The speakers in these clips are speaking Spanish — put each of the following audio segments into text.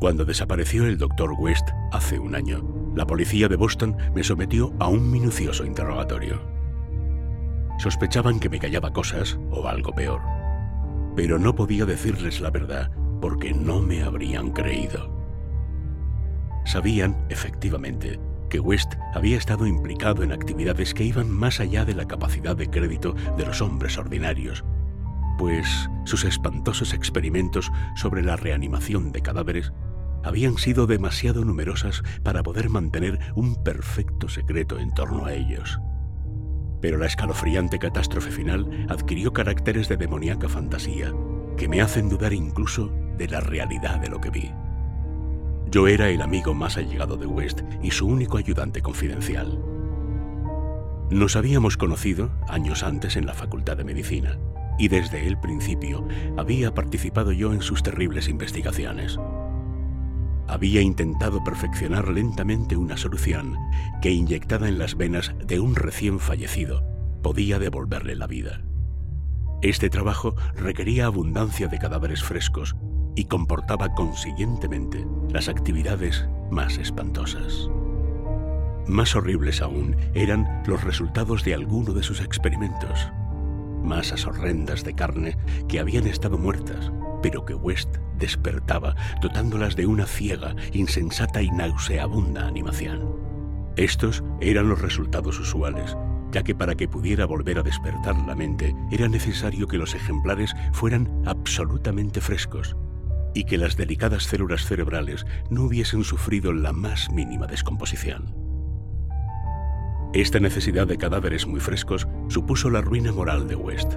Cuando desapareció el doctor West hace un año, la policía de Boston me sometió a un minucioso interrogatorio. Sospechaban que me callaba cosas o algo peor, pero no podía decirles la verdad porque no me habrían creído. Sabían, efectivamente, que West había estado implicado en actividades que iban más allá de la capacidad de crédito de los hombres ordinarios, pues sus espantosos experimentos sobre la reanimación de cadáveres habían sido demasiado numerosas para poder mantener un perfecto secreto en torno a ellos. Pero la escalofriante catástrofe final adquirió caracteres de demoníaca fantasía que me hacen dudar incluso de la realidad de lo que vi. Yo era el amigo más allegado de West y su único ayudante confidencial. Nos habíamos conocido años antes en la Facultad de Medicina y desde el principio había participado yo en sus terribles investigaciones. Había intentado perfeccionar lentamente una solución que inyectada en las venas de un recién fallecido podía devolverle la vida. Este trabajo requería abundancia de cadáveres frescos y comportaba consiguientemente las actividades más espantosas. Más horribles aún eran los resultados de alguno de sus experimentos. Masas horrendas de carne que habían estado muertas, pero que West despertaba, dotándolas de una ciega, insensata y nauseabunda animación. Estos eran los resultados usuales, ya que para que pudiera volver a despertar la mente era necesario que los ejemplares fueran absolutamente frescos y que las delicadas células cerebrales no hubiesen sufrido la más mínima descomposición. Esta necesidad de cadáveres muy frescos supuso la ruina moral de West.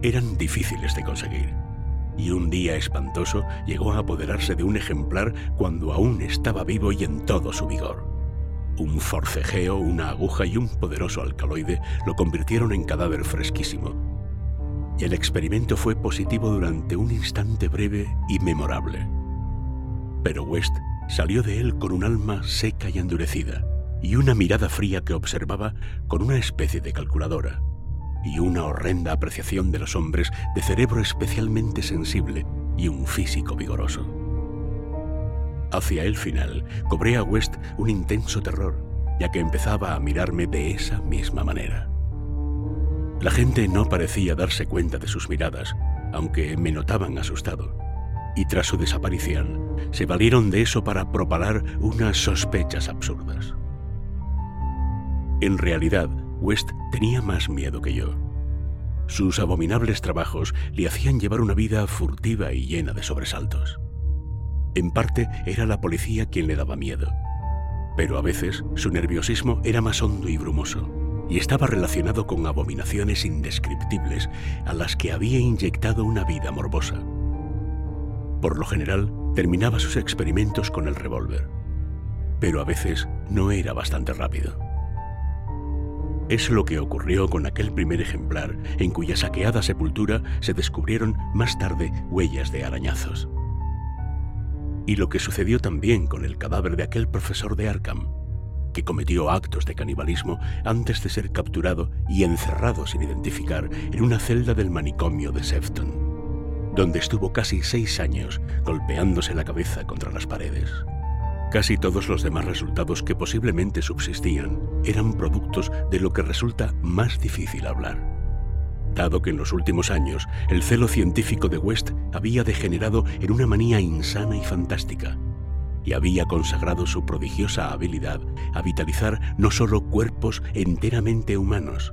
Eran difíciles de conseguir y un día espantoso llegó a apoderarse de un ejemplar cuando aún estaba vivo y en todo su vigor. Un forcejeo, una aguja y un poderoso alcaloide lo convirtieron en cadáver fresquísimo. El experimento fue positivo durante un instante breve y memorable. Pero West salió de él con un alma seca y endurecida, y una mirada fría que observaba con una especie de calculadora y una horrenda apreciación de los hombres de cerebro especialmente sensible y un físico vigoroso. Hacia el final, cobré a West un intenso terror, ya que empezaba a mirarme de esa misma manera. La gente no parecía darse cuenta de sus miradas, aunque me notaban asustado, y tras su desaparición, se valieron de eso para propalar unas sospechas absurdas. En realidad, West tenía más miedo que yo. Sus abominables trabajos le hacían llevar una vida furtiva y llena de sobresaltos. En parte era la policía quien le daba miedo, pero a veces su nerviosismo era más hondo y brumoso, y estaba relacionado con abominaciones indescriptibles a las que había inyectado una vida morbosa. Por lo general, terminaba sus experimentos con el revólver, pero a veces no era bastante rápido. Es lo que ocurrió con aquel primer ejemplar en cuya saqueada sepultura se descubrieron más tarde huellas de arañazos. Y lo que sucedió también con el cadáver de aquel profesor de Arkham, que cometió actos de canibalismo antes de ser capturado y encerrado sin identificar en una celda del manicomio de Sefton, donde estuvo casi seis años golpeándose la cabeza contra las paredes. Casi todos los demás resultados que posiblemente subsistían eran productos de lo que resulta más difícil hablar. Dado que en los últimos años el celo científico de West había degenerado en una manía insana y fantástica, y había consagrado su prodigiosa habilidad a vitalizar no solo cuerpos enteramente humanos,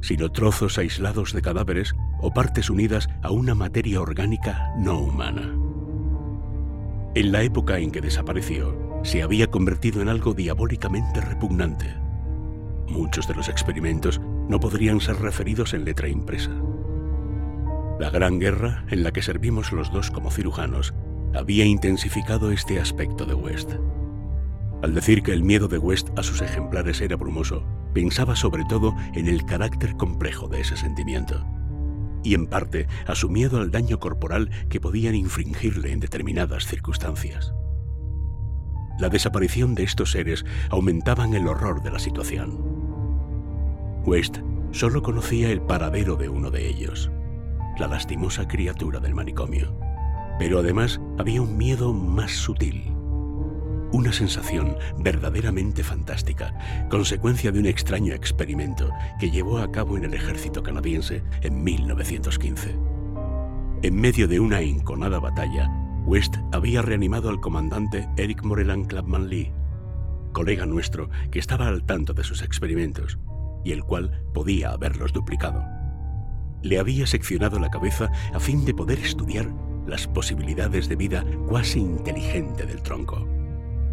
sino trozos aislados de cadáveres o partes unidas a una materia orgánica no humana. En la época en que desapareció, se había convertido en algo diabólicamente repugnante. Muchos de los experimentos no podrían ser referidos en letra impresa. La Gran Guerra, en la que servimos los dos como cirujanos, había intensificado este aspecto de West. Al decir que el miedo de West a sus ejemplares era brumoso, pensaba sobre todo en el carácter complejo de ese sentimiento y en parte a su miedo al daño corporal que podían infringirle en determinadas circunstancias. La desaparición de estos seres aumentaban el horror de la situación. West solo conocía el paradero de uno de ellos, la lastimosa criatura del manicomio. Pero además había un miedo más sutil. Una sensación verdaderamente fantástica, consecuencia de un extraño experimento que llevó a cabo en el ejército canadiense en 1915. En medio de una enconada batalla, West había reanimado al comandante Eric Moreland Clapman Lee, colega nuestro que estaba al tanto de sus experimentos y el cual podía haberlos duplicado. Le había seccionado la cabeza a fin de poder estudiar las posibilidades de vida cuasi inteligente del tronco.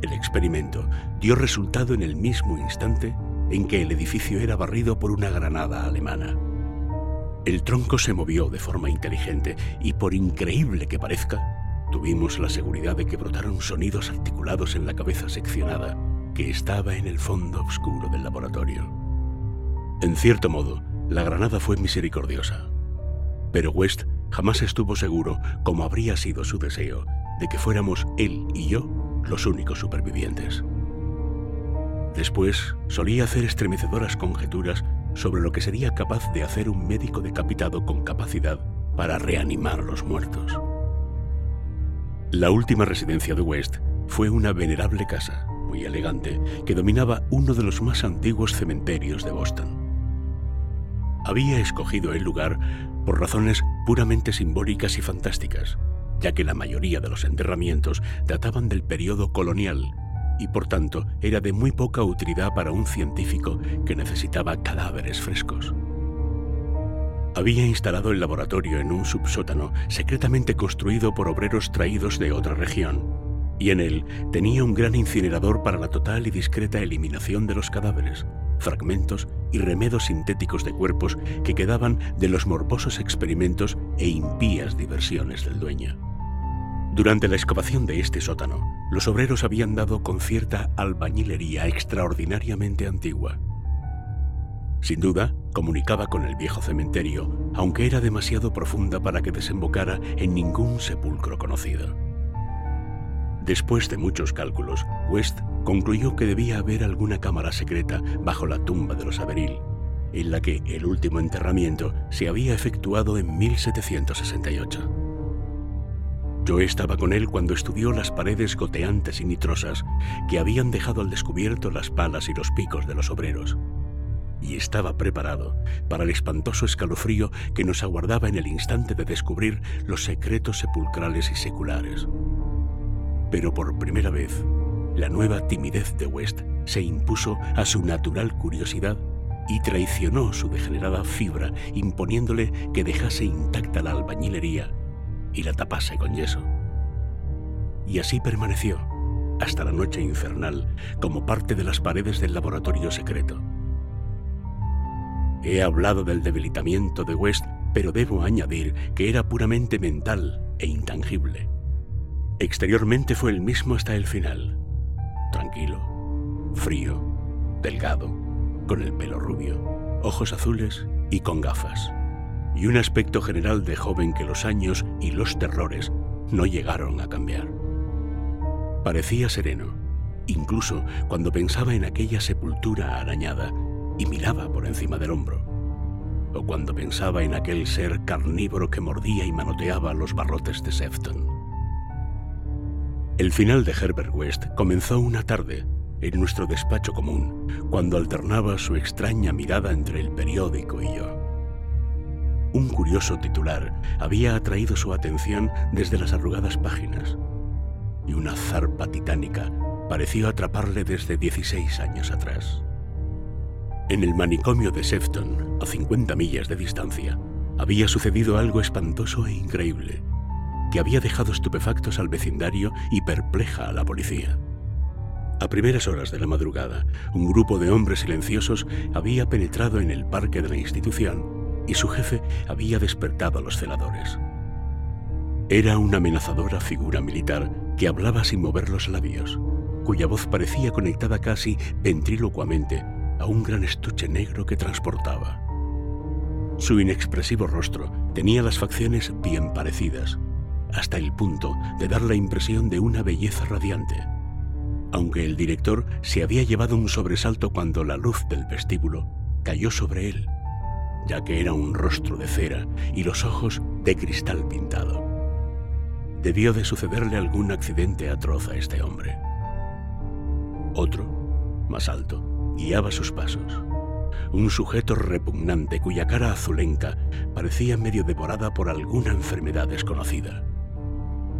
El experimento dio resultado en el mismo instante en que el edificio era barrido por una granada alemana. El tronco se movió de forma inteligente y por increíble que parezca, tuvimos la seguridad de que brotaron sonidos articulados en la cabeza seccionada que estaba en el fondo oscuro del laboratorio. En cierto modo, la granada fue misericordiosa, pero West jamás estuvo seguro, como habría sido su deseo, de que fuéramos él y yo los únicos supervivientes. Después solía hacer estremecedoras conjeturas sobre lo que sería capaz de hacer un médico decapitado con capacidad para reanimar a los muertos. La última residencia de West fue una venerable casa, muy elegante, que dominaba uno de los más antiguos cementerios de Boston. Había escogido el lugar por razones puramente simbólicas y fantásticas, ya que la mayoría de los enterramientos databan del periodo colonial y por tanto era de muy poca utilidad para un científico que necesitaba cadáveres frescos. Había instalado el laboratorio en un subsótano secretamente construido por obreros traídos de otra región, y en él tenía un gran incinerador para la total y discreta eliminación de los cadáveres, fragmentos y remedos sintéticos de cuerpos que quedaban de los morbosos experimentos e impías diversiones del dueño. Durante la excavación de este sótano, los obreros habían dado con cierta albañilería extraordinariamente antigua. Sin duda, comunicaba con el viejo cementerio, aunque era demasiado profunda para que desembocara en ningún sepulcro conocido. Después de muchos cálculos, West concluyó que debía haber alguna cámara secreta bajo la tumba de los Averil, en la que el último enterramiento se había efectuado en 1768. Yo estaba con él cuando estudió las paredes goteantes y nitrosas que habían dejado al descubierto las palas y los picos de los obreros, y estaba preparado para el espantoso escalofrío que nos aguardaba en el instante de descubrir los secretos sepulcrales y seculares. Pero por primera vez, la nueva timidez de West se impuso a su natural curiosidad y traicionó su degenerada fibra imponiéndole que dejase intacta la albañilería y la tapase con yeso. Y así permaneció hasta la noche infernal como parte de las paredes del laboratorio secreto. He hablado del debilitamiento de West, pero debo añadir que era puramente mental e intangible. Exteriormente fue el mismo hasta el final. Tranquilo, frío, delgado, con el pelo rubio, ojos azules y con gafas. Y un aspecto general de joven que los años y los terrores no llegaron a cambiar. Parecía sereno, incluso cuando pensaba en aquella sepultura arañada y miraba por encima del hombro, o cuando pensaba en aquel ser carnívoro que mordía y manoteaba los barrotes de Sefton. El final de Herbert West comenzó una tarde en nuestro despacho común, cuando alternaba su extraña mirada entre el periódico y yo. Un curioso titular había atraído su atención desde las arrugadas páginas, y una zarpa titánica pareció atraparle desde 16 años atrás. En el manicomio de Sefton, a 50 millas de distancia, había sucedido algo espantoso e increíble que había dejado estupefactos al vecindario y perpleja a la policía. A primeras horas de la madrugada, un grupo de hombres silenciosos había penetrado en el parque de la institución y su jefe había despertado a los celadores. Era una amenazadora figura militar que hablaba sin mover los labios, cuya voz parecía conectada casi ventrílocuamente a un gran estuche negro que transportaba. Su inexpresivo rostro tenía las facciones bien parecidas, hasta el punto de dar la impresión de una belleza radiante. Aunque el director se había llevado un sobresalto cuando la luz del vestíbulo cayó sobre él, ya que era un rostro de cera y los ojos de cristal pintado. debió de sucederle algún accidente atroz a este hombre. Otro, más alto, guiaba sus pasos. Un sujeto repugnante cuya cara azulenca parecía medio devorada por alguna enfermedad desconocida.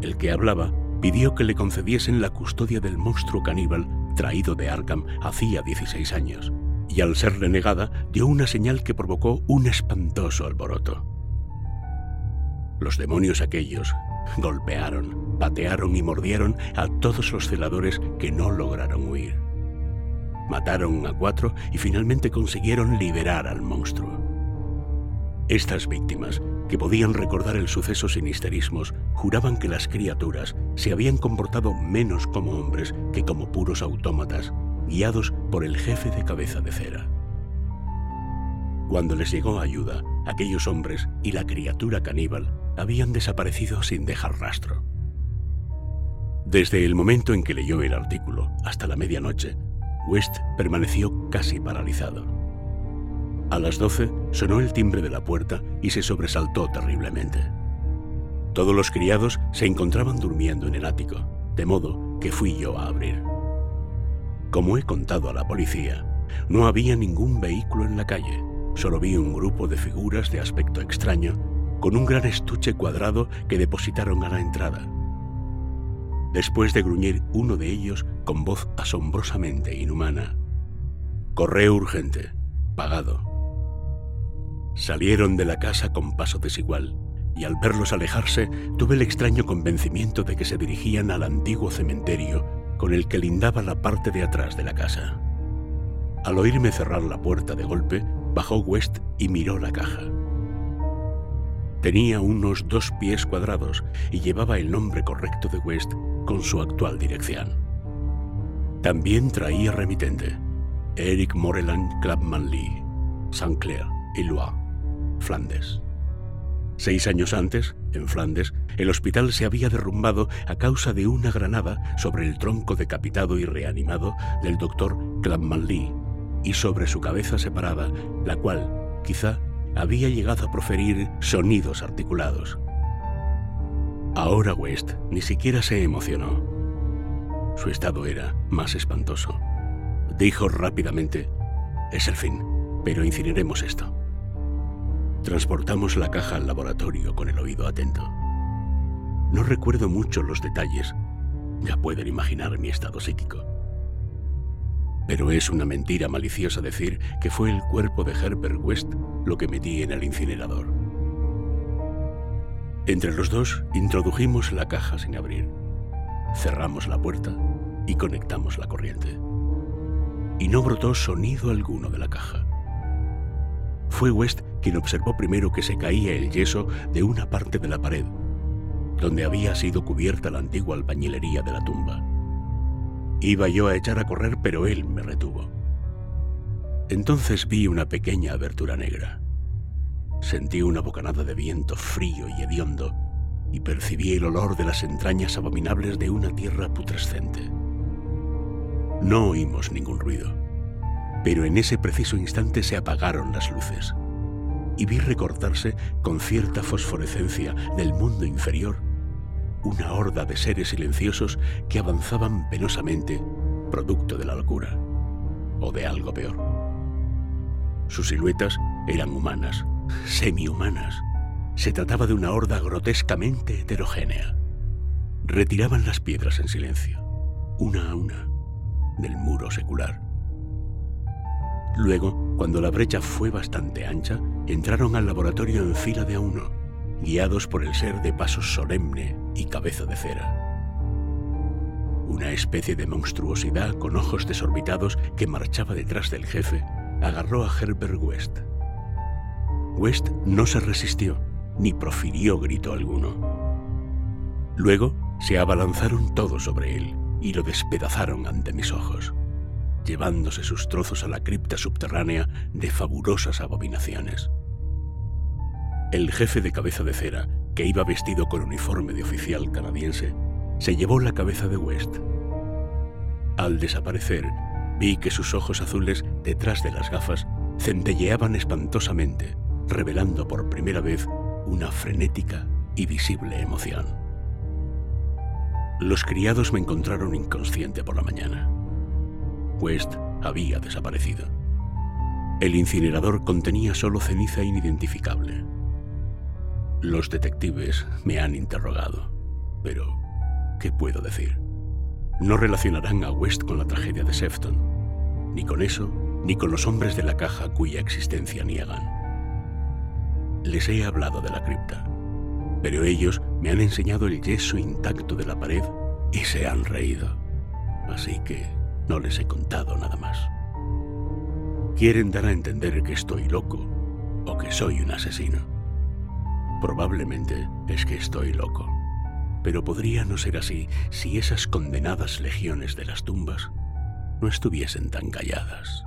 El que hablaba pidió que le concediesen la custodia del monstruo caníbal traído de Arkham hacía 16 años, y al ser renegada dio una señal que provocó un espantoso alboroto. Los demonios aquellos golpearon, patearon y mordieron a todos los celadores que no lograron huir. Mataron a cuatro y finalmente consiguieron liberar al monstruo. Estas víctimas, que podían recordar el suceso sin histerismos, juraban que las criaturas se habían comportado menos como hombres que como puros autómatas, guiados por el jefe de cabeza de cera. Cuando les llegó ayuda, aquellos hombres y la criatura caníbal habían desaparecido sin dejar rastro. Desde el momento en que leyó el artículo hasta la medianoche, West permaneció casi paralizado. A las doce sonó el timbre de la puerta y se sobresaltó terriblemente. Todos los criados se encontraban durmiendo en el ático, de modo que fui yo a abrir. Como he contado a la policía, no había ningún vehículo en la calle, solo vi un grupo de figuras de aspecto extraño con un gran estuche cuadrado que depositaron a la entrada. Después de gruñir uno de ellos con voz asombrosamente inhumana. Correo urgente, pagado. Salieron de la casa con paso desigual, y al verlos alejarse tuve el extraño convencimiento de que se dirigían al antiguo cementerio con el que lindaba la parte de atrás de la casa. Al oírme cerrar la puerta de golpe, bajó West y miró la caja. Tenía unos dos pies cuadrados y llevaba el nombre correcto de West con su actual dirección. También traía remitente, Eric Moreland Clubman Lee, St. Clair, Illois, Flandes. Seis años antes, en Flandes, el hospital se había derrumbado a causa de una granada sobre el tronco decapitado y reanimado del doctor Clubman Lee y sobre su cabeza separada, la cual, quizá, había llegado a proferir sonidos articulados. Ahora West ni siquiera se emocionó. Su estado era más espantoso. Dijo rápidamente, es el fin, pero incineremos esto. Transportamos la caja al laboratorio con el oído atento. No recuerdo mucho los detalles, ya pueden imaginar mi estado psíquico. Pero es una mentira maliciosa decir que fue el cuerpo de Herbert West lo que metí en el incinerador. Entre los dos introdujimos la caja sin abrir, cerramos la puerta y conectamos la corriente. Y no brotó sonido alguno de la caja. Fue West quien observó primero que se caía el yeso de una parte de la pared, donde había sido cubierta la antigua albañilería de la tumba. Iba yo a echar a correr, pero él me retuvo. Entonces vi una pequeña abertura negra. Sentí una bocanada de viento frío y hediondo y percibí el olor de las entrañas abominables de una tierra putrescente. No oímos ningún ruido, pero en ese preciso instante se apagaron las luces y vi recortarse con cierta fosforescencia del mundo inferior una horda de seres silenciosos que avanzaban penosamente, producto de la locura, o de algo peor. Sus siluetas eran humanas, semi-humanas. Se trataba de una horda grotescamente heterogénea. Retiraban las piedras en silencio, una a una, del muro secular. Luego, cuando la brecha fue bastante ancha, entraron al laboratorio en fila de a uno, guiados por el ser de paso solemne y cabeza de cera. Una especie de monstruosidad con ojos desorbitados que marchaba detrás del jefe agarró a Herbert West. West no se resistió, ni profirió grito alguno. Luego se abalanzaron todos sobre él y lo despedazaron ante mis ojos, llevándose sus trozos a la cripta subterránea de fabulosas abominaciones. El jefe de cabeza de cera, que iba vestido con uniforme de oficial canadiense, se llevó la cabeza de West. Al desaparecer, vi que sus ojos azules, detrás de las gafas, centelleaban espantosamente revelando por primera vez una frenética y visible emoción. Los criados me encontraron inconsciente por la mañana. West había desaparecido. El incinerador contenía solo ceniza inidentificable. Los detectives me han interrogado, pero ¿qué puedo decir? No relacionarán a West con la tragedia de Sefton, ni con eso, ni con los hombres de la caja cuya existencia niegan. Les he hablado de la cripta, pero ellos me han enseñado el yeso intacto de la pared y se han reído. Así que no les he contado nada más. Quieren dar a entender que estoy loco o que soy un asesino. Probablemente es que estoy loco. Pero podría no ser así si esas condenadas legiones de las tumbas no estuviesen tan calladas.